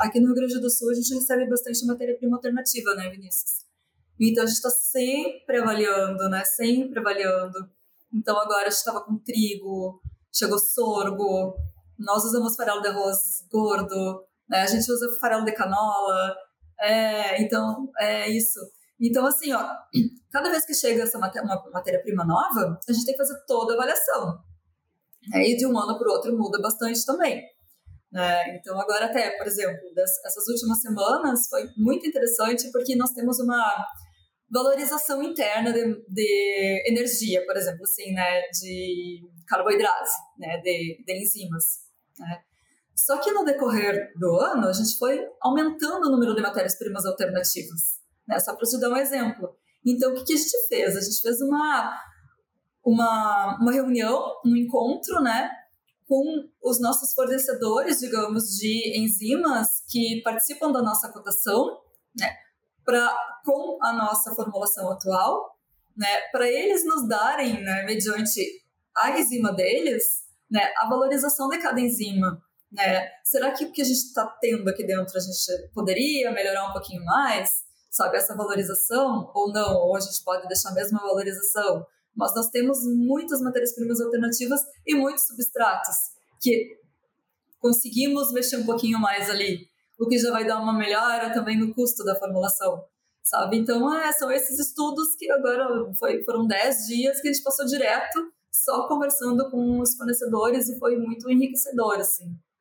aqui no Rio Grande do Sul a gente recebe bastante matéria-prima alternativa, né, Vinícius? Então a gente está sempre avaliando, né? Sempre avaliando. Então agora a gente estava com trigo, chegou sorgo, nós usamos farelo de arroz gordo, né? A gente usa farelo de canola, é, então é isso. Então assim, ó, cada vez que chega essa maté uma matéria-prima nova, a gente tem que fazer toda a avaliação. E de um ano para o outro muda bastante também. Né? Então, agora, até, por exemplo, essas últimas semanas foi muito interessante porque nós temos uma valorização interna de, de energia, por exemplo, assim, né, de carboidrato, né, de, de enzimas, né. Só que no decorrer do ano, a gente foi aumentando o número de matérias-primas alternativas, né, só para te dar um exemplo. Então, o que, que a gente fez? A gente fez uma, uma, uma reunião, um encontro, né, com os nossos fornecedores, digamos, de enzimas que participam da nossa cotação, né, pra, com a nossa formulação atual, né, para eles nos darem, né, mediante a enzima deles, né, a valorização de cada enzima. Né? Será que o que a gente está tendo aqui dentro a gente poderia melhorar um pouquinho mais? Sabe, essa valorização ou não? Ou a gente pode deixar a mesma valorização? Mas nós temos muitas matérias-primas alternativas e muitos substratos que conseguimos mexer um pouquinho mais ali o que já vai dar uma melhora também no custo da formulação, sabe? Então, é, são esses estudos que agora foi, foram 10 dias que a gente passou direto só conversando com os fornecedores e foi muito enriquecedor, assim.